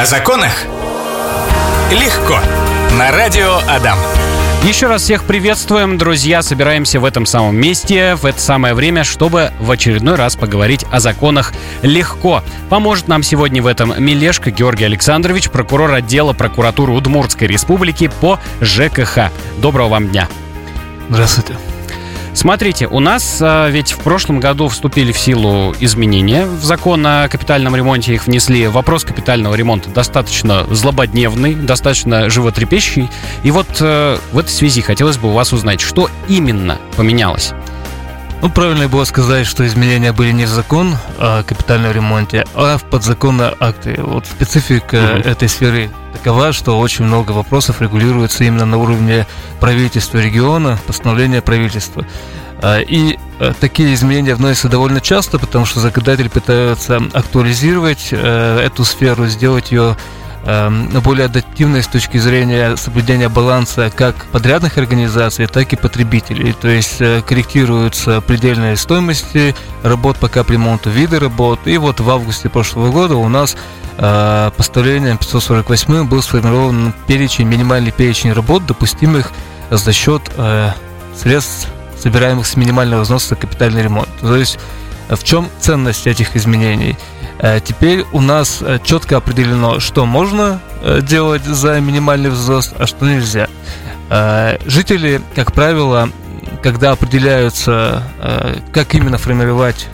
О законах? Легко. На радио Адам. Еще раз всех приветствуем, друзья. Собираемся в этом самом месте, в это самое время, чтобы в очередной раз поговорить о законах легко. Поможет нам сегодня в этом Милешко Георгий Александрович, прокурор отдела прокуратуры Удмуртской республики по ЖКХ. Доброго вам дня. Здравствуйте. Смотрите, у нас а, ведь в прошлом году вступили в силу изменения в закон о капитальном ремонте, их внесли. Вопрос капитального ремонта достаточно злободневный, достаточно животрепещущий. И вот э, в этой связи хотелось бы у вас узнать, что именно поменялось? Ну, правильно было сказать, что изменения были не в закон о капитальном ремонте, а в подзаконные акты. Вот специфика mm-hmm. этой сферы такова, что очень много вопросов регулируется именно на уровне правительства региона, постановления правительства. А, и э, такие изменения вносятся довольно часто, потому что законодатель пытается актуализировать э, эту сферу, сделать ее более адаптивной с точки зрения соблюдения баланса как подрядных организаций, так и потребителей. То есть э, корректируются предельные стоимости работ по капремонту, виды работ. И вот в августе прошлого года у нас э, постановлением 548 был сформирован перечень, минимальный перечень работ, допустимых за счет э, средств, собираемых с минимального взноса капитальный ремонт. То есть в чем ценность этих изменений? Э, теперь у нас э, четко определено, что можно э, делать за минимальный взнос, а что нельзя. Жители, как правило, когда определяются, как именно формировать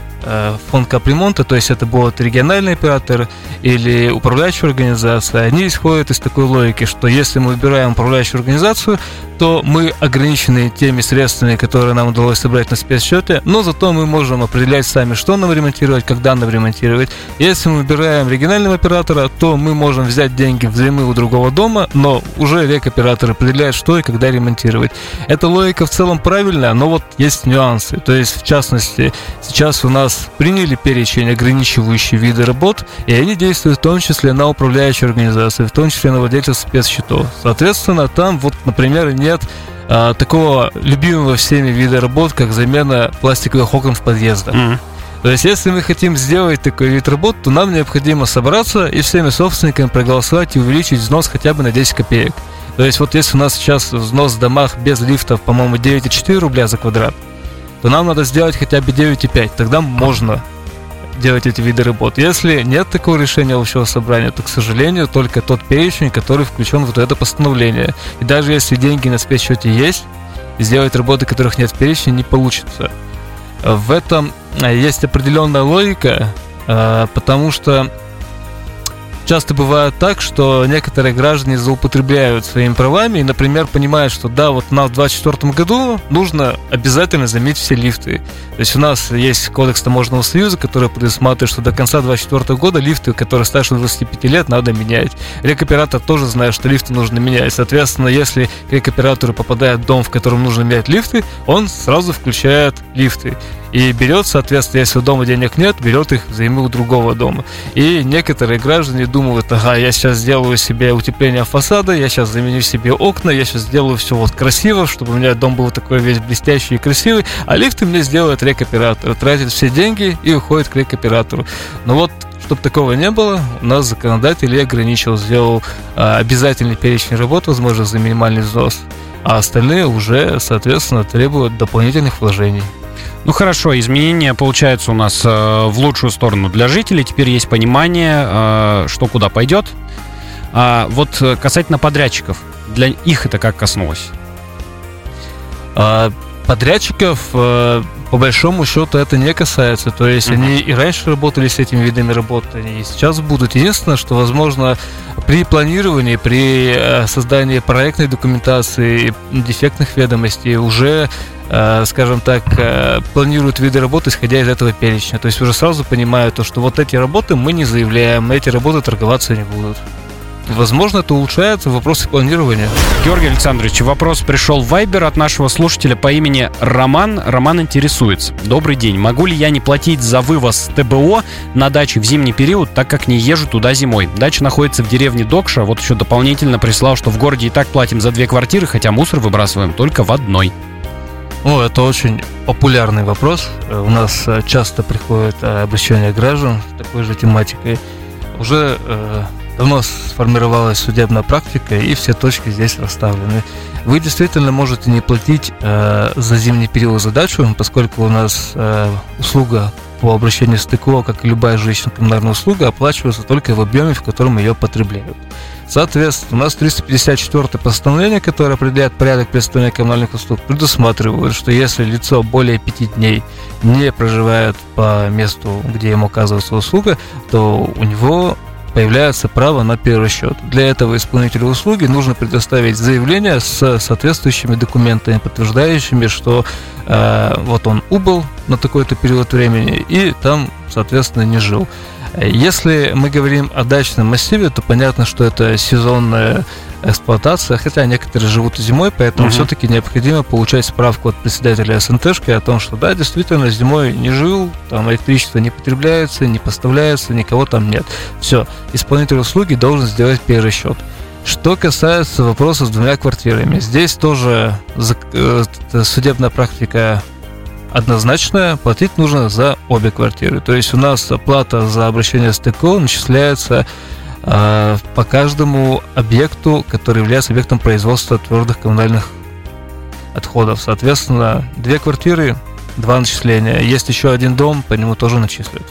фонд капремонта, то есть это будет региональный оператор или управляющая организация, они исходят из такой логики, что если мы выбираем управляющую организацию, то мы ограничены теми средствами, которые нам удалось собрать на спецсчете, но зато мы можем определять сами, что нам ремонтировать, когда нам ремонтировать. Если мы выбираем регионального оператора, то мы можем взять деньги взаймы у другого дома, но уже рекоператор определяет, что и когда ремонтировать. Эта логика в целом правильная, но вот есть нюансы. То есть, в частности, сейчас у нас приняли перечень ограничивающие виды работ, и они действуют в том числе на управляющие организации, в том числе на владельцев спецсчетов. Соответственно, там вот, например, нет а, такого любимого всеми вида работ, как замена пластиковых окон в подъездах. Mm-hmm. То есть, если мы хотим сделать такой вид работ, то нам необходимо собраться и всеми собственниками проголосовать и увеличить взнос хотя бы на 10 копеек. То есть, вот если у нас сейчас взнос в домах без лифтов, по-моему, 9,4 рубля за квадрат, то нам надо сделать хотя бы 9,5. Тогда можно делать эти виды работ. Если нет такого решения общего собрания, то, к сожалению, только тот перечень, который включен в вот это постановление. И даже если деньги на спецсчете есть, сделать работы, которых нет в перечне, не получится. В этом э, есть определенная логика, э, потому что часто бывает так, что некоторые граждане злоупотребляют своими правами и, например, понимают, что да, вот нам в 2024 году нужно обязательно заменить все лифты. То есть у нас есть кодекс таможенного союза, который предусматривает, что до конца 2024 года лифты, которые старше 25 лет, надо менять. Рекоператор тоже знает, что лифты нужно менять. Соответственно, если рекоператору попадает дом, в котором нужно менять лифты, он сразу включает лифты. И берет, соответственно, если дома денег нет, берет их взаймы у другого дома. И некоторые граждане думают, ага, я сейчас сделаю себе утепление фасада, я сейчас заменю себе окна, я сейчас сделаю все вот красиво, чтобы у меня дом был такой весь блестящий и красивый, а лифты мне сделает рекоператор, тратит все деньги и уходит к рекоператору. Но вот чтобы такого не было, у нас законодатель и ограничил, сделал а, обязательный перечень работ, возможно, за минимальный взнос, а остальные уже, соответственно, требуют дополнительных вложений. Ну хорошо, изменения получаются у нас э, в лучшую сторону для жителей. Теперь есть понимание, э, что куда пойдет. А вот э, касательно подрядчиков, для их это как коснулось? А, подрядчиков э, по большому счету это не касается. То есть mm-hmm. они и раньше работали с этими видами работы, и сейчас будут. Единственное, что возможно при планировании, при э, создании проектной документации, дефектных ведомостей уже скажем так, э, планируют виды работы, исходя из этого перечня. То есть уже сразу понимают, то, что вот эти работы мы не заявляем, эти работы торговаться не будут. Возможно, это улучшает вопросы планирования. Георгий Александрович, вопрос пришел в Вайбер от нашего слушателя по имени Роман. Роман интересуется. Добрый день. Могу ли я не платить за вывоз ТБО на даче в зимний период, так как не езжу туда зимой? Дача находится в деревне Докша. Вот еще дополнительно прислал, что в городе и так платим за две квартиры, хотя мусор выбрасываем только в одной. Ну, это очень популярный вопрос. Э, у нас э, часто приходят э, обращения граждан с такой же тематикой. Уже давно сформировалась судебная практика, и все точки здесь расставлены. Вы действительно можете не платить э, за зимний период задачу, поскольку у нас э, услуга по обращению с как и любая жилищная коммунальная услуга, оплачивается только в объеме, в котором ее потребляют. Соответственно, у нас 354 постановление, которое определяет порядок представления коммунальных услуг, предусматривает, что если лицо более 5 дней не проживает по месту, где ему оказывается услуга, то у него появляется право на перерасчет. Для этого исполнителю услуги нужно предоставить заявление с соответствующими документами, подтверждающими, что э, вот он убыл на такой-то период времени и там, соответственно, не жил. Если мы говорим о дачном массиве, то понятно, что это сезонная эксплуатация, хотя некоторые живут зимой, поэтому угу. все-таки необходимо получать справку от председателя СНТшки о том, что да, действительно зимой не жил, там электричество не потребляется, не поставляется, никого там нет. Все, исполнитель услуги должен сделать перерасчет. Что касается вопроса с двумя квартирами, здесь тоже э, судебная практика однозначно платить нужно за обе квартиры. То есть у нас плата за обращение с ТКО начисляется по каждому объекту, который является объектом производства твердых коммунальных отходов. Соответственно, две квартиры, два начисления. Есть еще один дом, по нему тоже начисляют.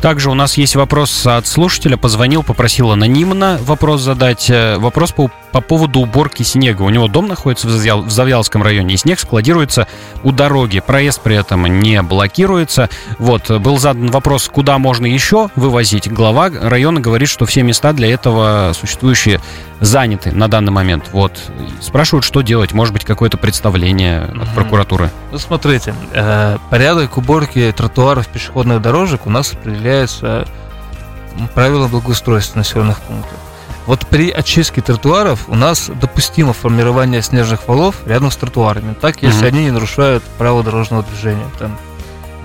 Также у нас есть вопрос от слушателя. Позвонил, попросил анонимно вопрос задать. Э, вопрос по, по поводу уборки снега. У него дом находится в, Завьял, в Завьялском районе, и снег складируется у дороги. Проезд при этом не блокируется. Вот, был задан вопрос, куда можно еще вывозить. Глава района говорит, что все места для этого существующие заняты на данный момент. Вот. Спрашивают, что делать. Может быть, какое-то представление от прокуратуры. Ну, смотрите, э, порядок уборки тротуаров, пешеходных дорожек у нас определяется правилом благоустройства населенных пунктов. Вот при очистке тротуаров у нас допустимо формирование снежных валов рядом с тротуарами. Так, если mm они не нарушают правила дорожного движения, там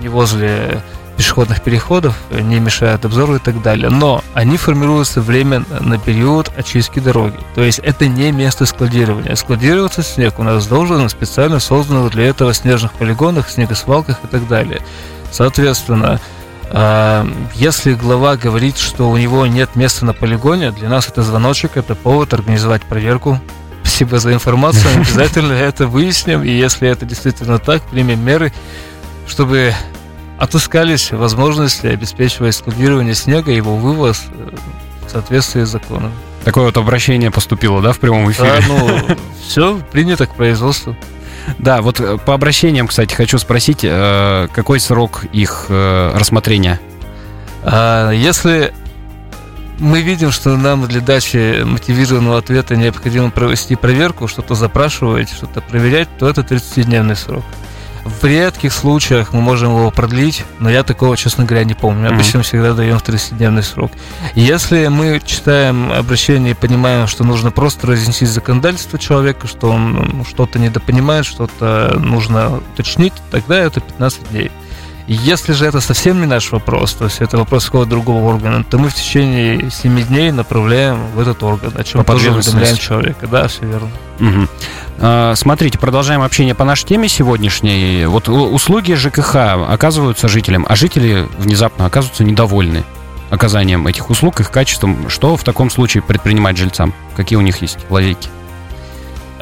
не возле пешеходных переходов, не мешают обзору и так далее. Но они формируются время на период очистки дороги. То есть это не место складирования. Складироваться снег у нас должен специально созданных для этого снежных полигонах, снегосвалках и так далее. Соответственно, если глава говорит, что у него нет места на полигоне, для нас это звоночек, это повод организовать проверку. Спасибо за информацию, обязательно это выясним, и если это действительно так, примем меры, чтобы отыскались возможности обеспечивать складирование снега и его вывоз э, в соответствии с законом. Такое вот обращение поступило, да, в прямом эфире? Да, ну, все принято к производству. Да, вот э, по обращениям, кстати, хочу спросить, э, какой срок их рассмотрения? А, если мы видим, что нам для дачи мотивированного ответа необходимо провести проверку, что-то запрашивать, что-то проверять, то это 30-дневный срок. В редких случаях мы можем его продлить, но я такого, честно говоря, не помню. Обычно mm-hmm. всегда даем в 30-дневный срок. Если мы читаем обращение и понимаем, что нужно просто разнесить законодательство человека, что он ну, что-то недопонимает, что-то нужно уточнить, тогда это 15 дней. Если же это совсем не наш вопрос, то есть это вопрос какого-то другого органа, то мы в течение 7 дней направляем в этот орган, о чем тоже уведомляем человека. Да, все верно. Угу. А, смотрите, продолжаем общение по нашей теме сегодняшней. Вот услуги ЖКХ оказываются жителям, а жители внезапно оказываются недовольны оказанием этих услуг, их качеством. Что в таком случае предпринимать жильцам? Какие у них есть лазейки?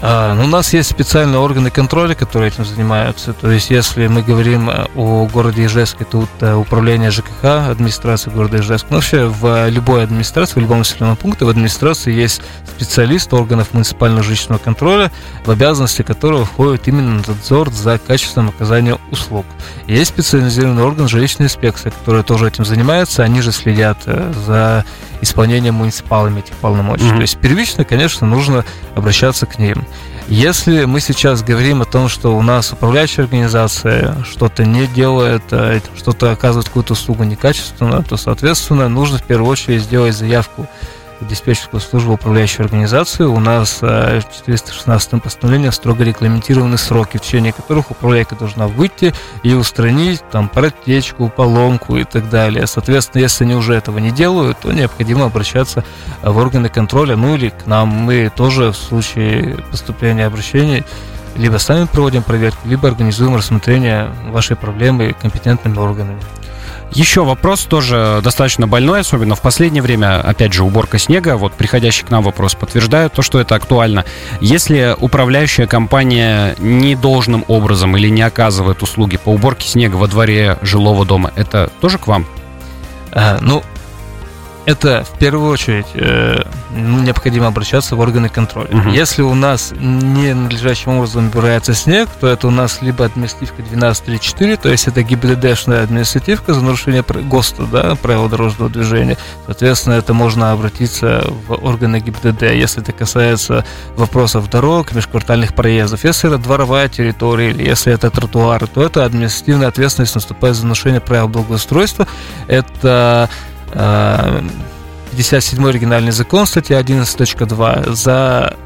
А, ну, у нас есть специальные органы контроля, которые этим занимаются. То есть, если мы говорим э, о городе Ижевске, тут э, управление ЖКХ, администрация города Ижевск. Ну, вообще, в любой администрации, в любом населенном пункте, в администрации есть специалист органов муниципального жилищного контроля, в обязанности которого входит именно надзор за качеством оказания услуг. Есть специализированный орган жилищной инспекции, который тоже этим занимается. Они же следят э, за исполнением муниципалами этих полномочий. Mm-hmm. То есть первично, конечно, нужно обращаться к ним. Если мы сейчас говорим о том, что у нас управляющая организация что-то не делает, а что-то оказывает какую-то услугу некачественно, то, соответственно, нужно в первую очередь сделать заявку диспетчерскую службу управляющей организации. У нас 416 э, постановлением строго регламентированы сроки, в течение которых управляйка должна выйти и устранить там протечку, поломку и так далее. Соответственно, если они уже этого не делают, то необходимо обращаться в органы контроля, ну или к нам. Мы тоже в случае поступления обращений либо сами проводим проверки, либо организуем рассмотрение вашей проблемы компетентными органами. Еще вопрос тоже достаточно больной, особенно в последнее время. Опять же, уборка снега. Вот приходящий к нам вопрос подтверждает то, что это актуально. Если управляющая компания не должным образом или не оказывает услуги по уборке снега во дворе жилого дома, это тоже к вам? А, ну, это в первую очередь э, ну, необходимо обращаться в органы контроля. Угу. Если у нас не надлежащим образом убирается снег, то это у нас либо административка 1234, то есть это ГИБДДшная административка за нарушение ГОСТа, да, правил дорожного движения. Соответственно, это можно обратиться в органы ГИБДД, если это касается вопросов дорог, межквартальных проездов. Если это дворовая территория или если это тротуары, то это административная ответственность наступает за нарушение правил благоустройства. Это 57 оригинальный закон, статья 11.2, за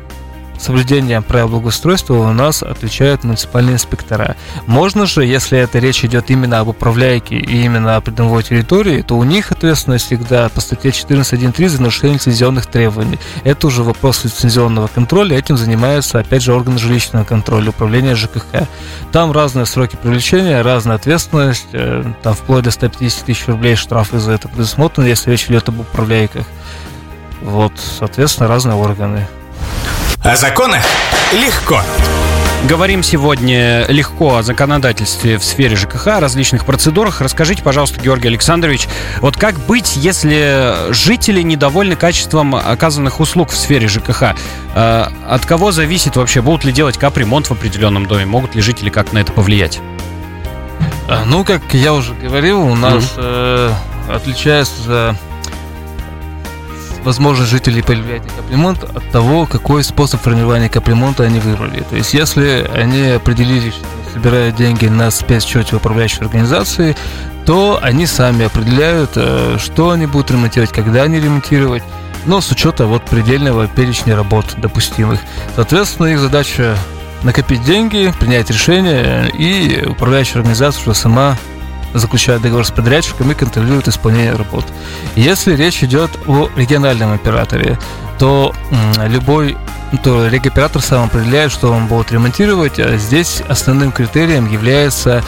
соблюдением правил благоустройства у нас отвечают муниципальные инспектора. Можно же, если это речь идет именно об управляйке и именно о придомовой территории, то у них ответственность всегда по статье 14.1.3 за нарушение лицензионных требований. Это уже вопрос лицензионного контроля, этим занимается, опять же, органы жилищного контроля, управление ЖКХ. Там разные сроки привлечения, разная ответственность, э, там вплоть до 150 тысяч рублей штрафы за это предусмотрены, если речь идет об управляйках. Вот, соответственно, разные органы. О законах легко. Говорим сегодня легко о законодательстве в сфере ЖКХ, о различных процедурах. Расскажите, пожалуйста, Георгий Александрович, вот как быть, если жители недовольны качеством оказанных услуг в сфере ЖКХ? Э, от кого зависит вообще, будут ли делать капремонт в определенном доме, могут ли жители как на это повлиять? А, ну, как я уже говорил, у нас mm-hmm. э, отличается возможность жителей на капремонт от того, какой способ формирования капремонта они выбрали. То есть, если они определились, собирают деньги на спецсчете управляющей организации, то они сами определяют, э, что они будут ремонтировать, когда они ремонтировать, но с учетом вот предельного перечня работ допустимых. Соответственно, их задача накопить деньги, принять решение, и управляющая организация уже сама заключают договор с подрядчиком и контролируют исполнение работ. Если речь идет о региональном операторе, то любой то регоператор сам определяет, что он будет ремонтировать. А здесь основным критерием является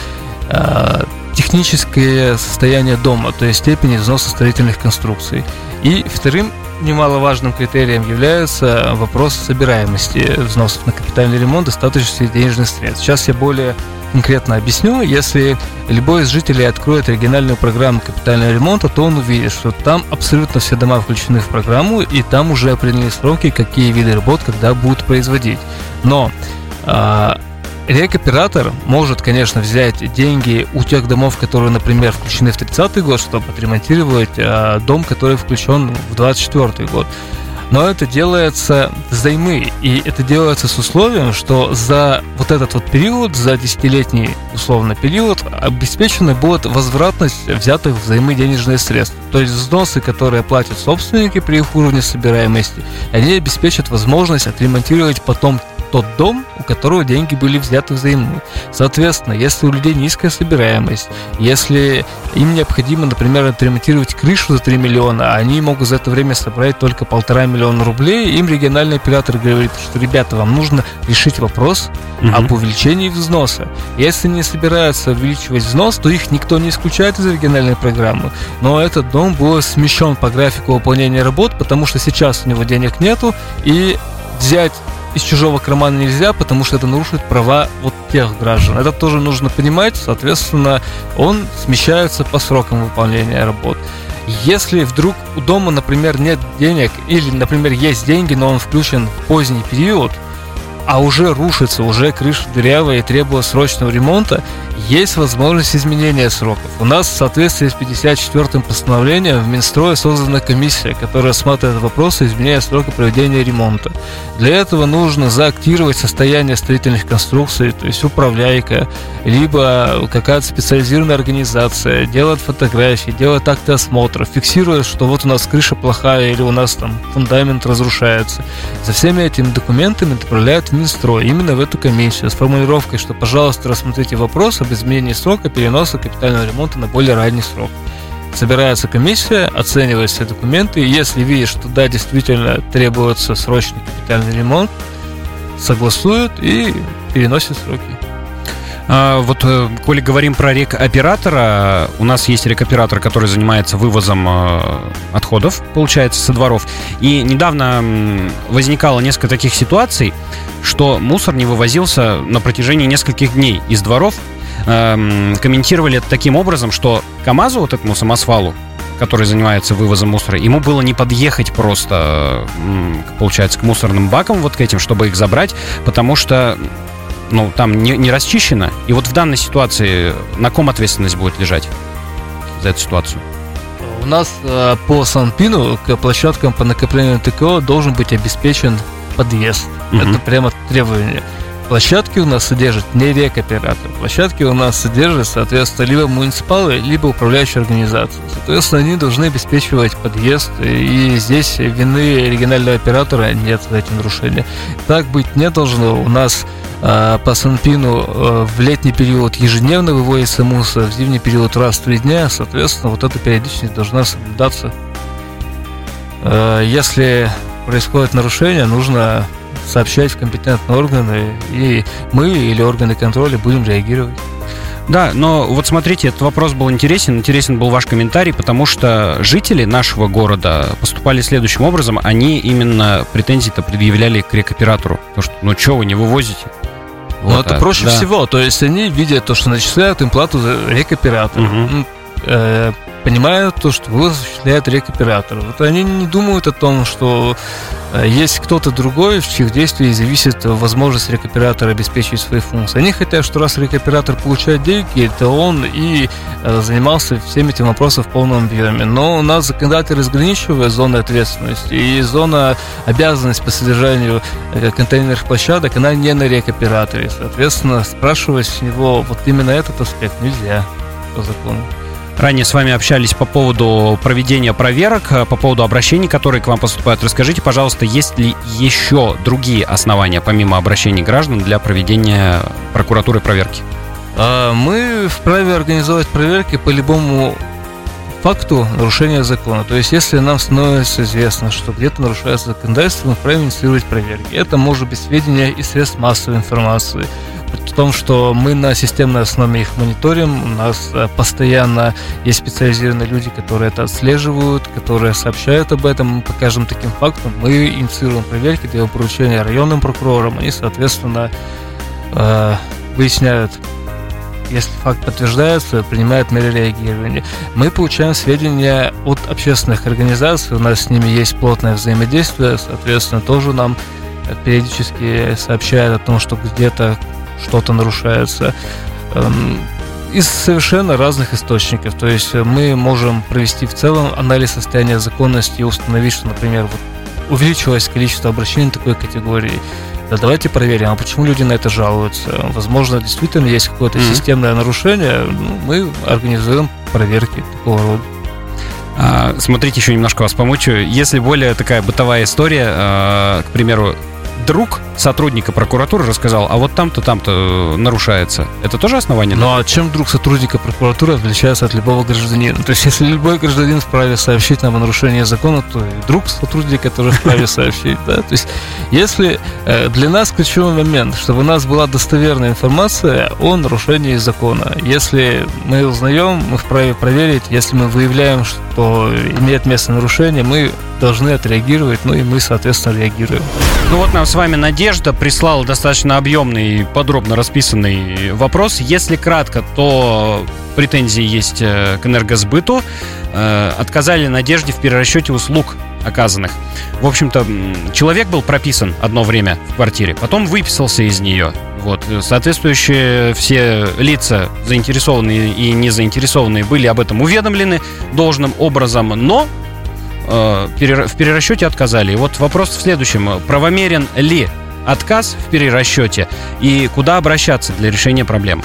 э, техническое состояние дома, то есть степень износа строительных конструкций. И вторым немаловажным критерием является вопрос собираемости взносов на капитальный ремонт, достаточности денежных средств. Сейчас я более конкретно объясню. Если любой из жителей откроет региональную программу капитального ремонта, то он увидит, что там абсолютно все дома включены в программу, и там уже определены сроки, какие виды работ когда будут производить. Но а, Рекоператор может, конечно, взять деньги у тех домов, которые, например, включены в 30-й год, чтобы отремонтировать а, дом, который включен в 24-й год но это делается взаймы, и это делается с условием, что за вот этот вот период, за десятилетний условно период, обеспечена будет возвратность взятых взаймы денежных средств. То есть взносы, которые платят собственники при их уровне собираемости, они обеспечат возможность отремонтировать потом тот дом, у которого деньги были взяты взаимно. Соответственно, если у людей низкая собираемость, если им необходимо, например, отремонтировать крышу за 3 миллиона, а они могут за это время собрать только полтора миллиона рублей, им региональный оператор говорит, что, ребята, вам нужно решить вопрос угу. об увеличении взноса. Если не собираются увеличивать взнос, то их никто не исключает из региональной программы. Но этот дом был смещен по графику выполнения работ, потому что сейчас у него денег нету, и взять из чужого кармана нельзя, потому что это нарушит права вот тех граждан. Это тоже нужно понимать, соответственно, он смещается по срокам выполнения работ. Если вдруг у дома, например, нет денег, или, например, есть деньги, но он включен в поздний период, а уже рушится, уже крыша дырявая и требует срочного ремонта, есть возможность изменения сроков. У нас в соответствии с 54-м постановлением в Минстрое создана комиссия, которая рассматривает вопросы изменения срока проведения ремонта. Для этого нужно заактировать состояние строительных конструкций, то есть управляйка, либо какая-то специализированная организация, делать фотографии, делать акты осмотра, фиксируя, что вот у нас крыша плохая или у нас там фундамент разрушается. За всеми этими документами отправляют Минстрой, именно в эту комиссию, с формулировкой, что, пожалуйста, рассмотрите вопрос об изменении срока переноса капитального ремонта на более ранний срок. Собирается комиссия, оценивает все документы, и если видит, что да, действительно требуется срочный капитальный ремонт, согласуют и переносят сроки. А, вот, э, коли говорим про рек-оператора, у нас есть рек-оператор, который занимается вывозом э, отходов, получается, со дворов. И недавно возникало несколько таких ситуаций, что мусор не вывозился на протяжении нескольких дней из дворов. Эм, комментировали это таким образом, что КАМАЗу, вот этому самосвалу, который занимается вывозом мусора, ему было не подъехать просто, получается, к мусорным бакам вот к этим, чтобы их забрать, потому что ну, там не, не расчищено. И вот в данной ситуации на ком ответственность будет лежать за эту ситуацию? У нас э, по Санпину к площадкам по накоплению ТКО должен быть обеспечен подъезд. Угу. Это прямо требование. Площадки у нас содержат не рекоператор. Площадки у нас содержат, соответственно, либо муниципалы, либо управляющие организации. Соответственно, они должны обеспечивать подъезд, и здесь вины регионального оператора нет за эти нарушения. Так быть не должно. У нас по Санпину э, в летний период ежедневно выводится мусор, в зимний период раз в три дня, соответственно, вот эта периодичность должна соблюдаться. Э, если происходит нарушение, нужно сообщать в компетентные органы, и мы или органы контроля будем реагировать. Да, но вот смотрите, этот вопрос был интересен. Интересен был ваш комментарий, потому что жители нашего города поступали следующим образом. Они именно претензии-то предъявляли к рекоператору. То, что, ну что вы не вывозите? Ну, вот, это а, проще да. всего. То есть они видят то, что начисляют им плату за рекоператор. Угу. Э, понимают то, что его осуществляет рекоператор. Вот они не думают о том, что э, есть кто-то другой, в чьих действиях зависит возможность рекоператора обеспечить свои функции. Они хотят, что раз рекоператор получает деньги, то он и э, занимался всеми этими вопросами в полном объеме. Но у нас законодатель разграничивает зоны ответственности, и зона обязанности по содержанию э, контейнерных площадок, она не на рекоператоре. Соответственно, спрашивать с него вот именно этот аспект нельзя по закону. Ранее с вами общались по поводу проведения проверок, э, по поводу обращений, которые к вам поступают. Расскажите, пожалуйста, есть ли еще другие основания, помимо обращений граждан, для проведения прокуратуры проверки? А, мы вправе организовать проверки по любому факту нарушения закона. То есть, если нам становится известно, что где-то нарушается законодательство, мы вправе инициировать проверки. Это может быть сведения из средств массовой информации, в том, что мы на системной основе их мониторим. У нас э, постоянно есть специализированные люди, которые это отслеживают, которые сообщают об этом. По каждым таким фактам мы инициируем проверки, даем поручения районным прокурорам. Они, соответственно, э, выясняют если факт подтверждается, принимают меры реагирования. Мы получаем сведения от общественных организаций, у нас с ними есть плотное взаимодействие, соответственно, тоже нам периодически сообщают о том, что где-то что-то нарушается эм, из совершенно разных источников. То есть э, мы можем провести в целом анализ состояния законности и установить, что, например, вот увеличилось количество обращений такой категории. Да давайте проверим, а почему люди на это жалуются? Возможно, действительно есть какое-то mm-hmm. системное нарушение. Ну, мы организуем проверки такого рода. А, смотрите, еще немножко вас помучу. Если более такая бытовая история, а, к примеру, друг сотрудника прокуратуры рассказал, а вот там-то, там-то э, нарушается. Это тоже основание? Ну а чем друг сотрудника прокуратуры отличается от любого гражданина? То есть, если любой гражданин вправе сообщить нам о нарушении закона, то и друг сотрудника тоже вправе сообщить. Да? То есть, если э, для нас ключевой момент, чтобы у нас была достоверная информация о нарушении закона. Если мы узнаем, мы вправе проверить. Если мы выявляем, что имеет место нарушение, мы должны отреагировать, ну и мы, соответственно, реагируем. Ну вот нам с вами Надежда прислала достаточно объемный подробно расписанный вопрос. Если кратко, то претензии есть э, к энергосбыту. Э, отказали Надежде в перерасчете услуг оказанных. В общем-то, человек был прописан одно время в квартире, потом выписался из нее. Вот, соответствующие все лица, заинтересованные и не заинтересованные, были об этом уведомлены должным образом, но Э, в перерасчете отказали. И вот вопрос в следующем. Правомерен ли отказ в перерасчете и куда обращаться для решения проблем?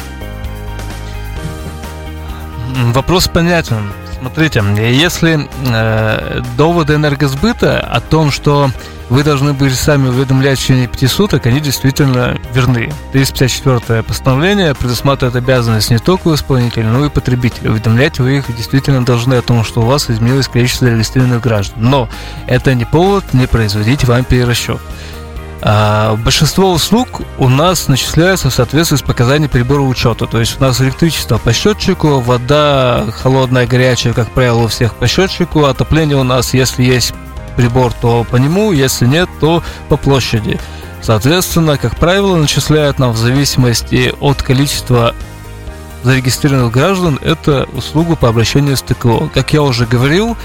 Вопрос понятен. Смотрите, если э, доводы энергосбыта о том, что вы должны были сами уведомлять в течение пяти суток, они действительно верны. 354 постановление предусматривает обязанность не только у исполнителя, но и потребителя. Уведомлять вы их действительно должны о том, что у вас изменилось количество зарегистрированных граждан. Но это не повод не производить вам перерасчет. А, большинство услуг у нас начисляются в соответствии с показаниями прибора учета. То есть у нас электричество по счетчику, вода холодная, горячая, как правило, у всех по счетчику. Отопление у нас, если есть прибор, то по нему, если нет, то по площади. Соответственно, как правило, начисляют нам в зависимости от количества зарегистрированных граждан это услугу по обращению с ТКО. Как я уже говорил,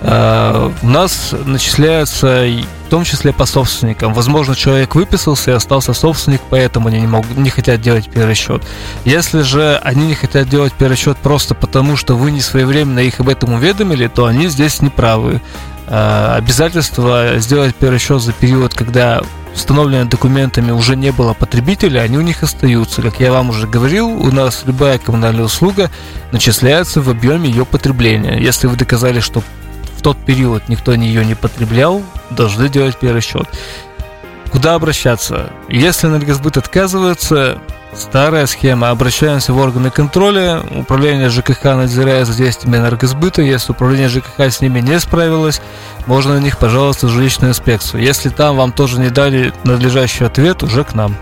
у нас начисляются в том числе по собственникам. Возможно, человек выписался и остался собственник, поэтому они не, могут, не хотят делать перерасчет. Если же они не хотят делать перерасчет просто потому, что вы не своевременно их об этом уведомили, то они здесь неправы. Э, обязательство сделать перерасчет за период, когда установленными документами уже не было потребителя, они у них остаются. Как я вам уже говорил, у нас любая коммунальная услуга начисляется в объеме ее потребления. Если вы доказали, что в тот период никто ее не потреблял, должны делать перерасчет. Куда обращаться? Если энергосбыт отказывается, Старая схема. Обращаемся в органы контроля. Управление ЖКХ надзирает за действиями энергосбыта. Если управление ЖКХ с ними не справилось, можно на них пожаловаться в жилищную инспекцию. Если там вам тоже не дали надлежащий ответ, уже к нам.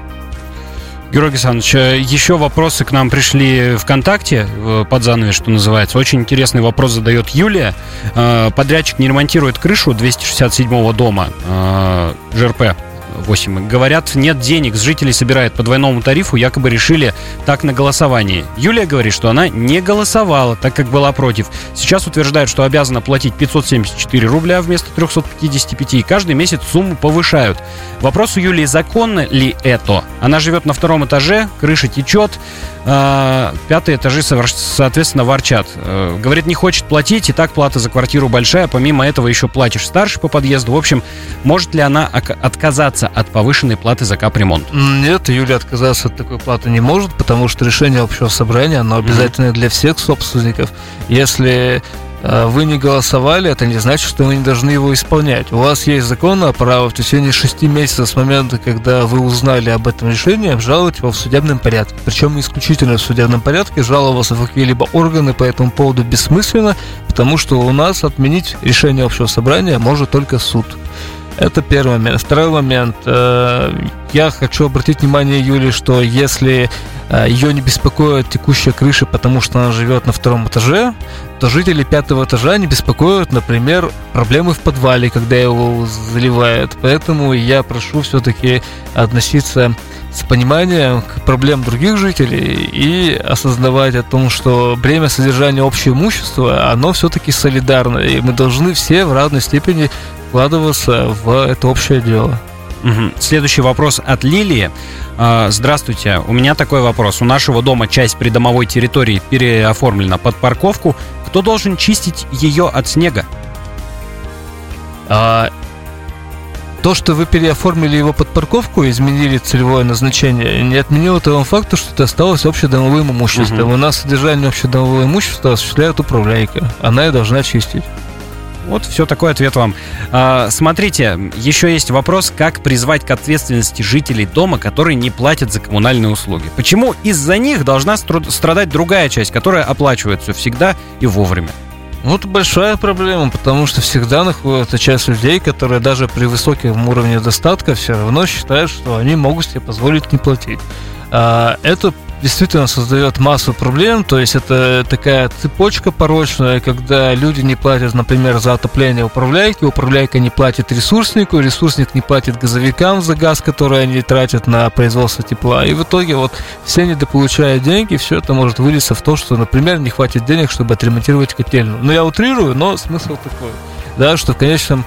Георгий Александрович, э, еще вопросы к нам пришли ВКонтакте, под занавес, что называется. Очень интересный вопрос задает Юлия. Э, подрядчик не ремонтирует крышу 267-го дома э, ЖРП 8. Говорят, нет денег, с жителей собирает по двойному тарифу, якобы решили так на голосовании. Юлия говорит, что она не голосовала, так как была против. Сейчас утверждает, что обязана платить 574 рубля вместо 355, и каждый месяц сумму повышают. Вопрос у Юлии, законно ли это? Она живет на втором этаже, крыша течет, а, пятые этажи, соответственно, ворчат. Э, говорит, не хочет платить, и так плата за квартиру большая, помимо этого еще платишь старше по подъезду. В общем, может ли она отказаться от повышенной платы за капремонт? Нет, Юля отказаться от такой платы не может, потому что решение общего собрания, оно обязательно mm-hmm. для всех собственников. Если а, вы не голосовали, это не значит, что вы не должны его исполнять. У вас есть законное право в течение шести месяцев с момента, когда вы узнали об этом решении, обжаловать его в судебном порядке. Причем исключительно в судебном порядке. Жаловаться в какие-либо органы по этому поводу бессмысленно, потому что у нас отменить решение общего собрания может только суд. Это первый момент. Второй момент. Э, я хочу обратить внимание Юли, что если э, ее не беспокоит текущая крыша, потому что она живет на втором этаже, то жители пятого этажа не беспокоят, например, проблемы в подвале, когда его заливают. Поэтому я прошу все-таки относиться с пониманием к проблем других жителей и осознавать о том, что бремя содержания общего имущества, оно все-таки солидарное, и мы должны все в равной степени вкладываться в это общее дело. Угу. Следующий вопрос от Лилии. А, здравствуйте, у меня такой вопрос. У нашего дома часть придомовой территории переоформлена под парковку. Кто должен чистить ее от снега? А, то, что вы переоформили его под парковку, изменили целевое назначение, не отменило того факта, что это осталось общедомовым имуществом. Угу. У нас содержание общедомового имущества осуществляет управляйка. Она и должна чистить. Вот все такой ответ вам. А, смотрите, еще есть вопрос, как призвать к ответственности жителей дома, которые не платят за коммунальные услуги. Почему из-за них должна страдать другая часть, которая оплачивается всегда и вовремя? Это большая проблема, потому что всегда находится часть людей, которые даже при высоком уровне достатка все равно считают, что они могут себе позволить не платить. А, это действительно создает массу проблем, то есть это такая цепочка порочная, когда люди не платят, например, за отопление управляйки, управляйка не платит ресурснику, ресурсник не платит газовикам за газ, который они тратят на производство тепла, и в итоге вот все недополучая деньги, все это может вылиться в то, что, например, не хватит денег, чтобы отремонтировать котельную. Ну, я утрирую, но смысл такой, да, что в конечном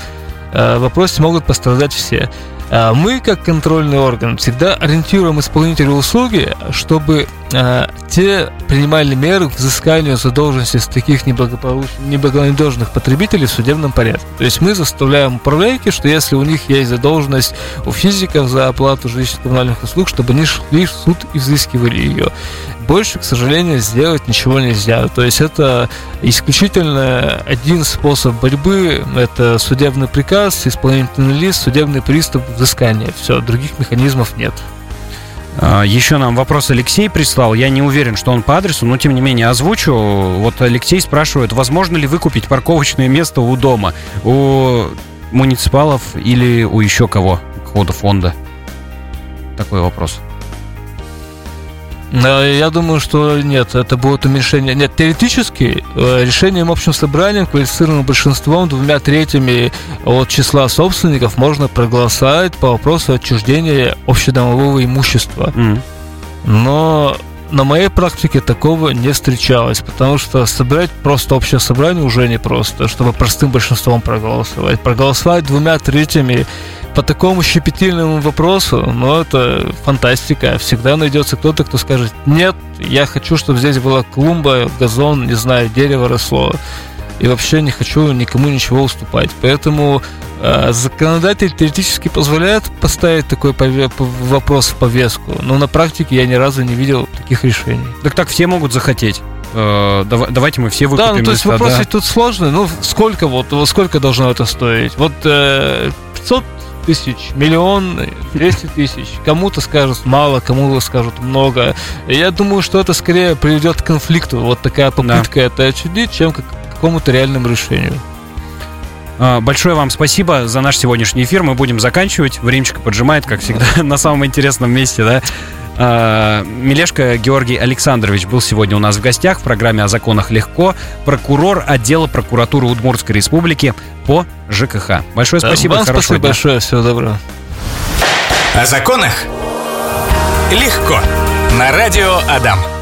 э, вопросе могут пострадать все. А мы, как контрольный орган, всегда ориентируем исполнителя услуги, чтобы те принимали меры к взысканию задолженности с таких неблагонадежных потребителей в судебном порядке. То есть мы заставляем управляйки, что если у них есть задолженность у физиков за оплату жилищных коммунальных услуг, чтобы они шли в суд и взыскивали ее больше, к сожалению, сделать ничего нельзя. То есть это исключительно один способ борьбы, это судебный приказ, исполнительный лист, судебный приступ, взыскание. Все, других механизмов нет. А, Еще нам вопрос Алексей прислал. Я не уверен, что он по адресу, но тем не менее озвучу. Вот Алексей спрашивает, возможно ли выкупить парковочное место у дома, у муниципалов или у еще кого, хода фонда? такой вопрос? Я думаю, что нет, это будет уменьшение. Нет, теоретически э, решением общим собранием, квалифицированным большинством, двумя третьими от числа собственников можно проголосовать по вопросу отчуждения общедомового имущества. Mm. Но на моей практике такого не встречалось, потому что собирать просто общее собрание уже не просто, чтобы простым большинством проголосовать. Проголосовать двумя третьими по такому щепетильному вопросу, ну, это фантастика. Всегда найдется кто-то, кто скажет, нет, я хочу, чтобы здесь была клумба, газон, не знаю, дерево росло. И вообще не хочу никому ничего уступать. Поэтому э, законодатель теоретически позволяет поставить такой пове- вопрос в повестку, но на практике я ни разу не видел таких решений. Так так все могут захотеть. Э, давайте мы все выкупим Да, ну то есть места, вопрос да. тут сложный. Ну, сколько вот, сколько должно это стоить? Вот э, 500 тысяч, миллион, 200 тысяч. Кому-то скажут мало, кому-то скажут много. Я думаю, что это скорее приведет к конфликту. Вот такая попытка да. это отчудить, чем к какому-то реальному решению. А, большое вам спасибо за наш сегодняшний эфир. Мы будем заканчивать. Времечко поджимает, как всегда, на самом интересном месте, да. А, Милешко Георгий Александрович был сегодня у нас в гостях в программе «О законах легко», прокурор отдела прокуратуры Удмуртской республики по ЖКХ. Большое спасибо. Вам спасибо дня. большое. Всего доброго. О законах легко. На радио Адам.